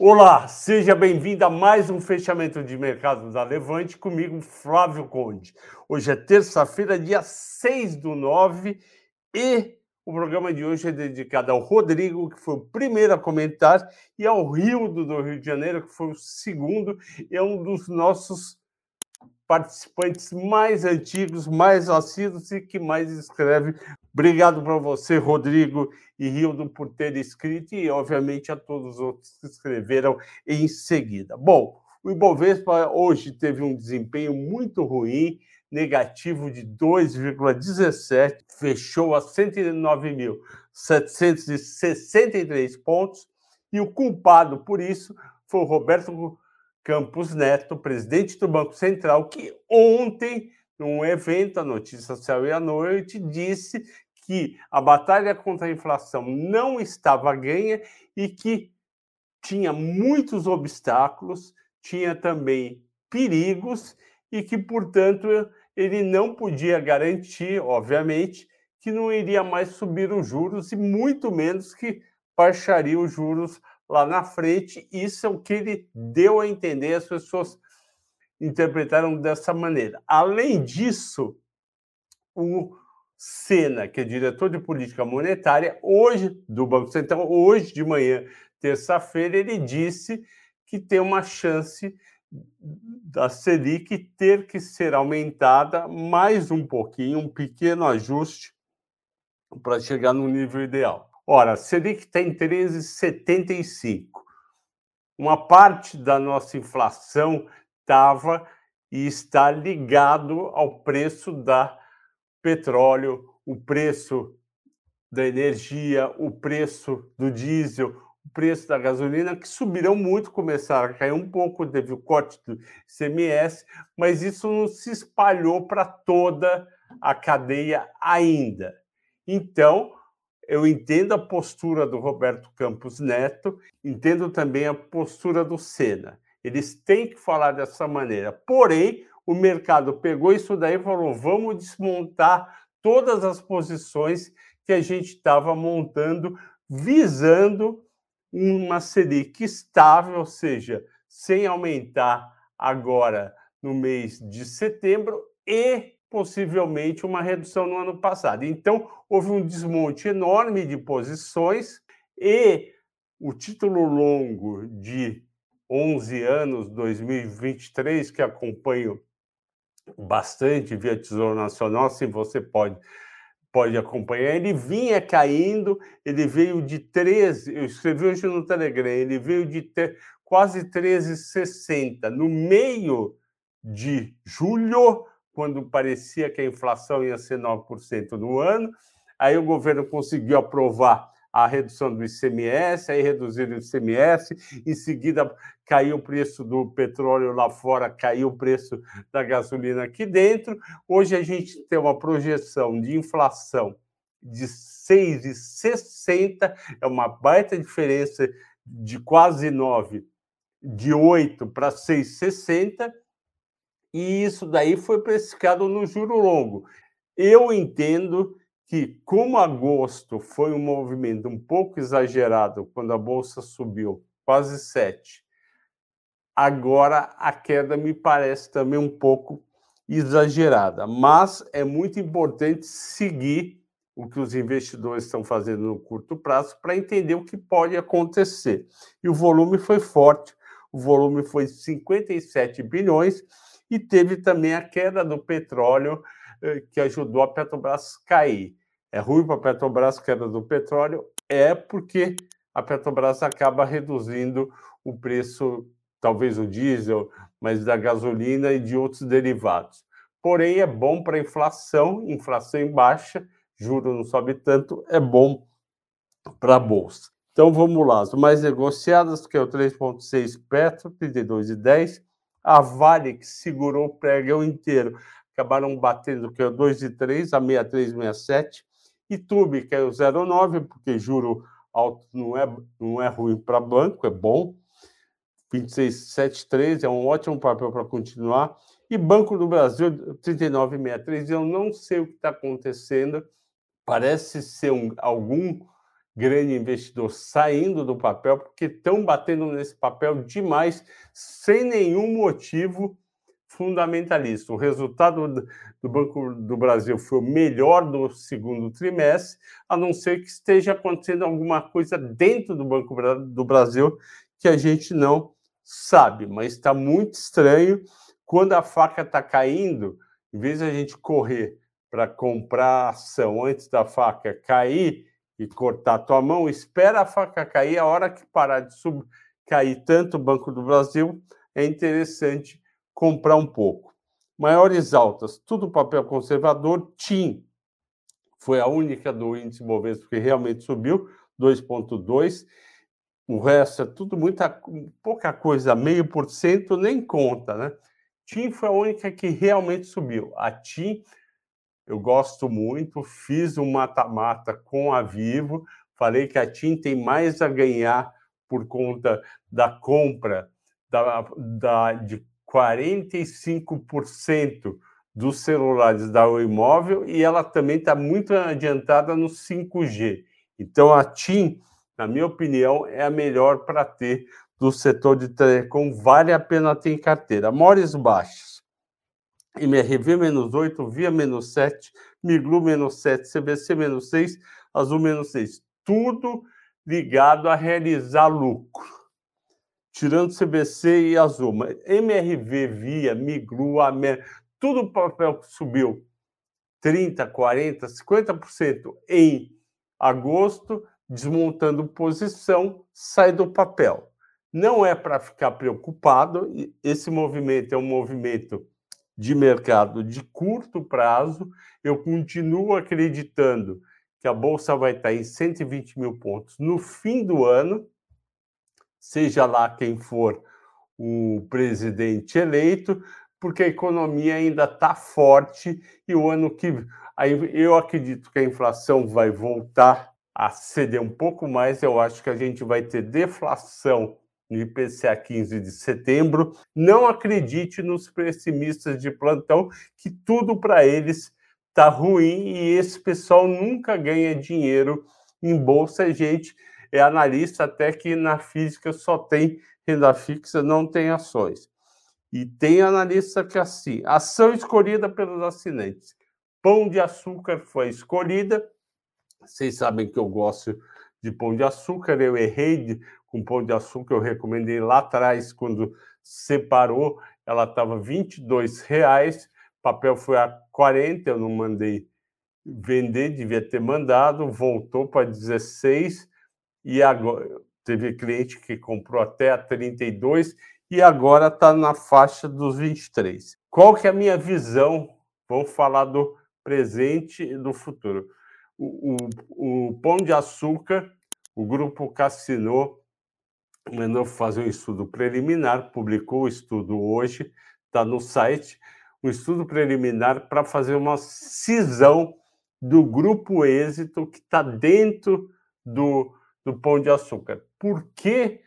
Olá, seja bem-vindo a mais um fechamento de mercado da Levante, comigo, Flávio Conde. Hoje é terça-feira, dia 6 do 9, e o programa de hoje é dedicado ao Rodrigo, que foi o primeiro a comentar, e ao Rildo do Rio de Janeiro, que foi o segundo, e é um dos nossos participantes mais antigos, mais assíduos e que mais escreve. Obrigado para você, Rodrigo e Rildo, por ter escrito e, obviamente, a todos os outros que escreveram em seguida. Bom, o Ibovespa hoje teve um desempenho muito ruim, negativo de 2,17, fechou a 109.763 pontos, e o culpado por isso foi o Roberto Campos Neto, presidente do Banco Central, que ontem, num evento, a notícia saiu à noite, disse que a batalha contra a inflação não estava ganha e que tinha muitos obstáculos, tinha também perigos e que, portanto, ele não podia garantir, obviamente, que não iria mais subir os juros e muito menos que baixaria os juros lá na frente. Isso é o que ele deu a entender, as pessoas interpretaram dessa maneira. Além disso, o Sena, que é diretor de política monetária, hoje do Banco Central, hoje de manhã, terça-feira, ele disse que tem uma chance da Selic ter que ser aumentada mais um pouquinho, um pequeno ajuste para chegar no nível ideal. Ora, Selic está em 13,75. Uma parte da nossa inflação estava e está ligado ao preço da petróleo, o preço da energia, o preço do diesel, o preço da gasolina, que subiram muito, começaram a cair um pouco, teve o corte do CMS, mas isso não se espalhou para toda a cadeia ainda. Então, eu entendo a postura do Roberto Campos Neto, entendo também a postura do Sena. Eles têm que falar dessa maneira. Porém, o mercado pegou isso daí e falou: vamos desmontar todas as posições que a gente estava montando, visando uma Selic estável, ou seja, sem aumentar agora no mês de setembro e possivelmente uma redução no ano passado. Então, houve um desmonte enorme de posições e o título longo de 11 anos, 2023, que acompanho bastante via Tesouro Nacional, se você pode pode acompanhar, ele vinha caindo, ele veio de 13, eu escrevi hoje no Telegram, ele veio de ter, quase 13,60. No meio de julho, quando parecia que a inflação ia ser 9% no ano. Aí o governo conseguiu aprovar a redução do ICMS, aí reduziram o ICMS, em seguida caiu o preço do petróleo lá fora, caiu o preço da gasolina aqui dentro. Hoje a gente tem uma projeção de inflação de 6,60, é uma baita diferença de quase 9, de 8 para 6,60 e isso daí foi precificado no juro longo. Eu entendo que, como agosto foi um movimento um pouco exagerado, quando a bolsa subiu quase 7, agora a queda me parece também um pouco exagerada. Mas é muito importante seguir o que os investidores estão fazendo no curto prazo para entender o que pode acontecer. E o volume foi forte, o volume foi 57 bilhões e teve também a queda do petróleo, que ajudou a Petrobras cair. É ruim para a Petrobras queda do petróleo? É porque a Petrobras acaba reduzindo o preço, talvez o diesel, mas da gasolina e de outros derivados. Porém, é bom para a inflação, inflação em baixa, juro não sobe tanto, é bom para a Bolsa. Então vamos lá, as mais negociadas, que é o 3,6 Petro, 32,10, a Vale, que segurou o pregão inteiro, acabaram batendo que é 2,3 a 63,67. E Tube, que é o 0,9, porque juro alto não é, não é ruim para banco, é bom. 26,73 é um ótimo papel para continuar. E Banco do Brasil, 39,63. Eu não sei o que está acontecendo. Parece ser um, algum grande investidor saindo do papel, porque estão batendo nesse papel demais, sem nenhum motivo fundamentalista. O resultado do Banco do Brasil foi o melhor do segundo trimestre, a não ser que esteja acontecendo alguma coisa dentro do Banco do Brasil que a gente não sabe, mas está muito estranho. Quando a faca está caindo, em vez de a gente correr para comprar ação antes da faca cair, e cortar a tua mão, espera a faca cair, a hora que parar de sub... cair tanto o Banco do Brasil, é interessante comprar um pouco. Maiores altas, tudo papel conservador, TIM foi a única do índice Bovespa que realmente subiu, 2,2%. O resto é tudo muita pouca coisa, meio por cento, nem conta, né? TIM foi a única que realmente subiu. A TIM eu gosto muito, fiz um mata-mata com a Vivo, falei que a TIM tem mais a ganhar por conta da compra da, da, de 45% dos celulares da Imóvel e ela também está muito adiantada no 5G. Então, a TIM, na minha opinião, é a melhor para ter do setor de telecom, vale a pena ter em carteira. Maiores baixas. MRV menos 8, Via menos 7, Miglu menos 7, CBC menos 6, Azul menos 6. Tudo ligado a realizar lucro. Tirando CBC e Azul. MRV, Via, Miglu, Amer, tudo o papel que subiu 30, 40, 50% em agosto, desmontando posição, sai do papel. Não é para ficar preocupado, esse movimento é um movimento de mercado de curto prazo, eu continuo acreditando que a Bolsa vai estar em 120 mil pontos no fim do ano, seja lá quem for o presidente eleito, porque a economia ainda está forte e o ano que eu acredito que a inflação vai voltar a ceder um pouco mais. Eu acho que a gente vai ter deflação no IPCA 15 de setembro. Não acredite nos pessimistas de plantão, que tudo para eles está ruim e esse pessoal nunca ganha dinheiro em bolsa. Gente, é analista até que na física só tem renda fixa, não tem ações. E tem analista que é assim, ação escolhida pelos assinantes. Pão de açúcar foi escolhida. Vocês sabem que eu gosto de pão de açúcar, eu errei de, com pão de açúcar, eu recomendei lá atrás, quando separou, ela estava 22 reais, papel foi a 40, eu não mandei vender, devia ter mandado, voltou para 16 e agora teve cliente que comprou até a 32 e agora está na faixa dos 23. Qual que é a minha visão? Vamos falar do presente e do futuro. O, o, o Pão de Açúcar, o grupo Cassino mandou fazer um estudo preliminar, publicou o estudo hoje, está no site, um estudo preliminar para fazer uma cisão do grupo êxito que está dentro do, do Pão de Açúcar. Por que,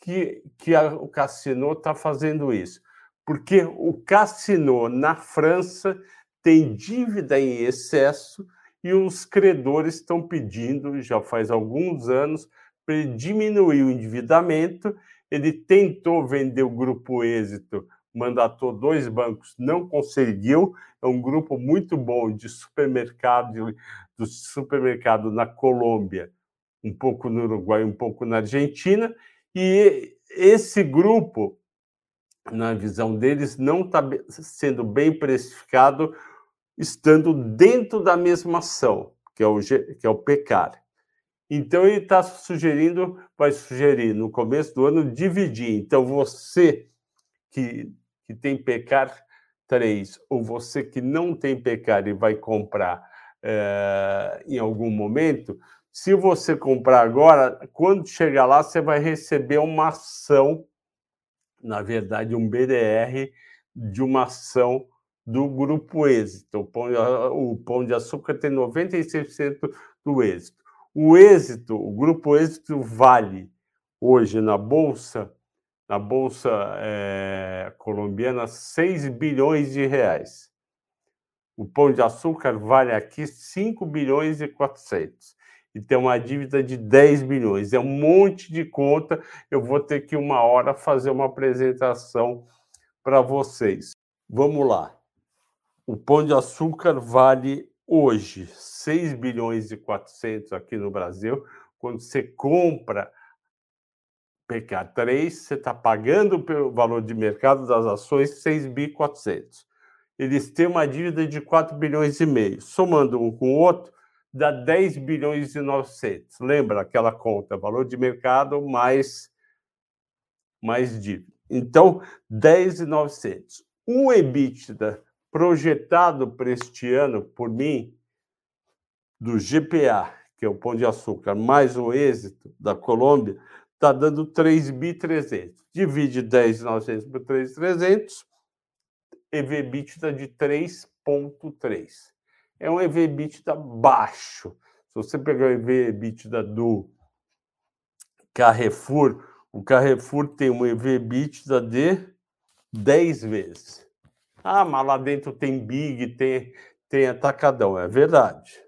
que, que a, o Cassino está fazendo isso? Porque o Cassino, na França, tem dívida em excesso e os credores estão pedindo, já faz alguns anos, para ele diminuir o endividamento. Ele tentou vender o grupo Êxito, mandatou dois bancos, não conseguiu. É um grupo muito bom de supermercado, do supermercado na Colômbia, um pouco no Uruguai, um pouco na Argentina. E esse grupo, na visão deles, não está sendo bem precificado, estando dentro da mesma ação, que é o, que é o PECAR. Então, ele está sugerindo, vai sugerir no começo do ano dividir. Então, você que, que tem pecar 3, ou você que não tem pecar e vai comprar é, em algum momento, se você comprar agora, quando chegar lá, você vai receber uma ação, na verdade, um BDR de uma ação do grupo êxito. O pão, o pão de açúcar tem 96% do êxito. O êxito, o grupo êxito vale hoje na bolsa, na bolsa é, colombiana, 6 bilhões de reais. O pão de açúcar vale aqui 5 bilhões e 400. E tem uma dívida de 10 bilhões. É um monte de conta. Eu vou ter que, uma hora, fazer uma apresentação para vocês. Vamos lá. O pão de açúcar vale hoje 6 bilhões e 400 aqui no Brasil. Quando você compra PK3, você está pagando pelo valor de mercado das ações 6 bi 400. Eles têm uma dívida de 4 bilhões e meio. Somando um com o outro, dá 10 bilhões e 900. Lembra aquela conta, valor de mercado mais mais dívida. Então, 10 e 900. Um EBITDA projetado para este ano por mim do GPA, que é o Pão de Açúcar, mais o êxito da Colômbia, está dando 3.300. Divide 10.900 por 3.300, EV/EBITDA de 3.3 é um EV/EBITDA baixo. Se você pegar o EV/EBITDA do Carrefour, o Carrefour tem um EV/EBITDA de 10 vezes. Ah, mas lá dentro tem Big, tem, tem Atacadão. É verdade.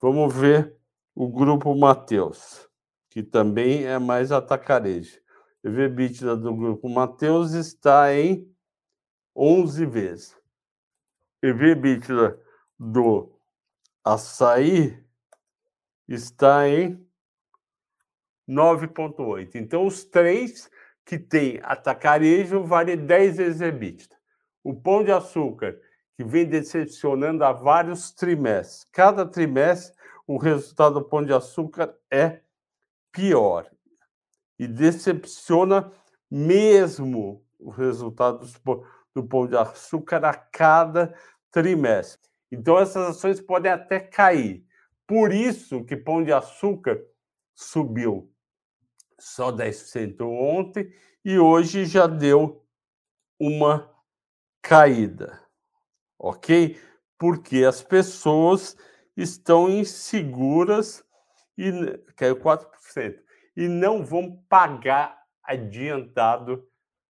Vamos ver o Grupo Mateus, que também é mais atacarejo. EV/EBITDA do Grupo Mateus está em 11 vezes. EV/EBITDA do açaí está em 9,8. Então, os três que tem atacarejo vale 10 vezes EBITDA. O pão de açúcar, que vem decepcionando há vários trimestres. Cada trimestre, o resultado do pão de açúcar é pior. E decepciona mesmo o resultado do pão de açúcar a cada trimestre. Então essas ações podem até cair. Por isso que Pão de Açúcar subiu só 10% ontem e hoje já deu uma caída. OK? Porque as pessoas estão inseguras e caiu 4% e não vão pagar adiantado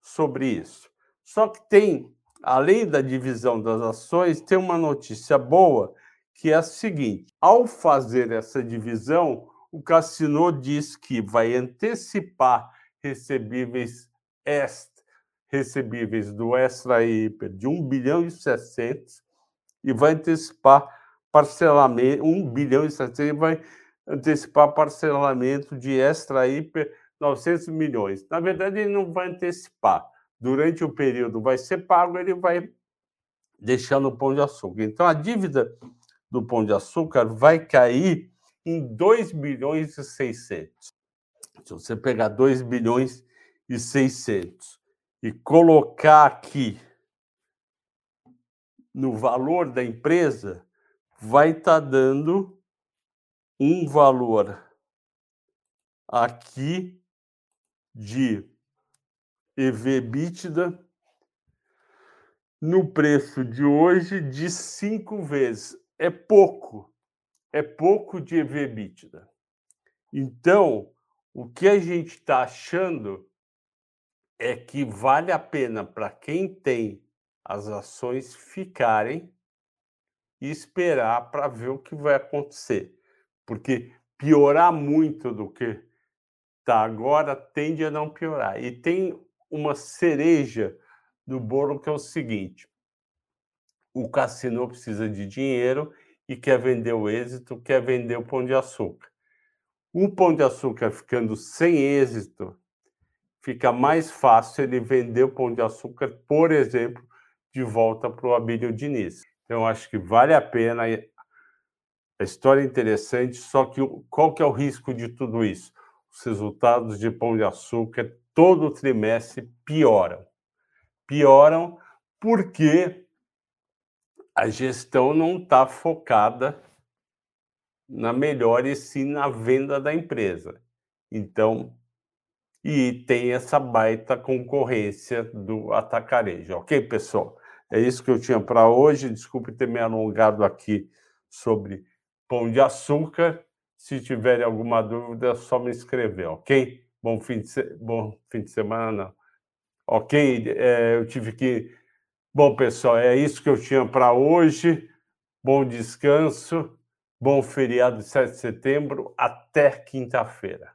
sobre isso. Só que tem além da divisão das ações, tem uma notícia boa, que é a seguinte: ao fazer essa divisão, o Cassino diz que vai antecipar recebíveis extra, recebíveis do Extra Hiper de 1 bilhão e 700 e vai antecipar parcelamento 1 bilhão e 700 e vai antecipar parcelamento de Extra Hiper 900 milhões. Na verdade, ele não vai antecipar durante o período vai ser pago, ele vai deixando o pão de açúcar. Então, a dívida do pão de açúcar vai cair em 2 bilhões e 600. Se você pegar 2 bilhões e 600 e colocar aqui no valor da empresa, vai estar tá dando um valor aqui de EV/EBITDA no preço de hoje de cinco vezes. É pouco, é pouco de EV/EBITDA. Então, o que a gente está achando é que vale a pena para quem tem as ações ficarem e esperar para ver o que vai acontecer. Porque piorar muito do que está agora tende a não piorar. E tem uma cereja do bolo que é o seguinte: o cassino precisa de dinheiro e quer vender o êxito, quer vender o pão de açúcar. O pão de açúcar ficando sem êxito, fica mais fácil ele vender o pão de açúcar, por exemplo, de volta para o Abílio Diniz. Então, acho que vale a pena. A história é interessante, só que qual que é o risco de tudo isso? Os resultados de pão de açúcar todo trimestre pioram. Pioram porque a gestão não está focada na melhora e sim na venda da empresa. Então, e tem essa baita concorrência do atacarejo. Ok, pessoal? É isso que eu tinha para hoje. Desculpe ter me alongado aqui sobre pão de açúcar. Se tiverem alguma dúvida, é só me escrever, ok? Bom fim de, se... Bom fim de semana. Ok, é, eu tive que. Bom, pessoal, é isso que eu tinha para hoje. Bom descanso. Bom feriado de 7 de setembro. Até quinta-feira.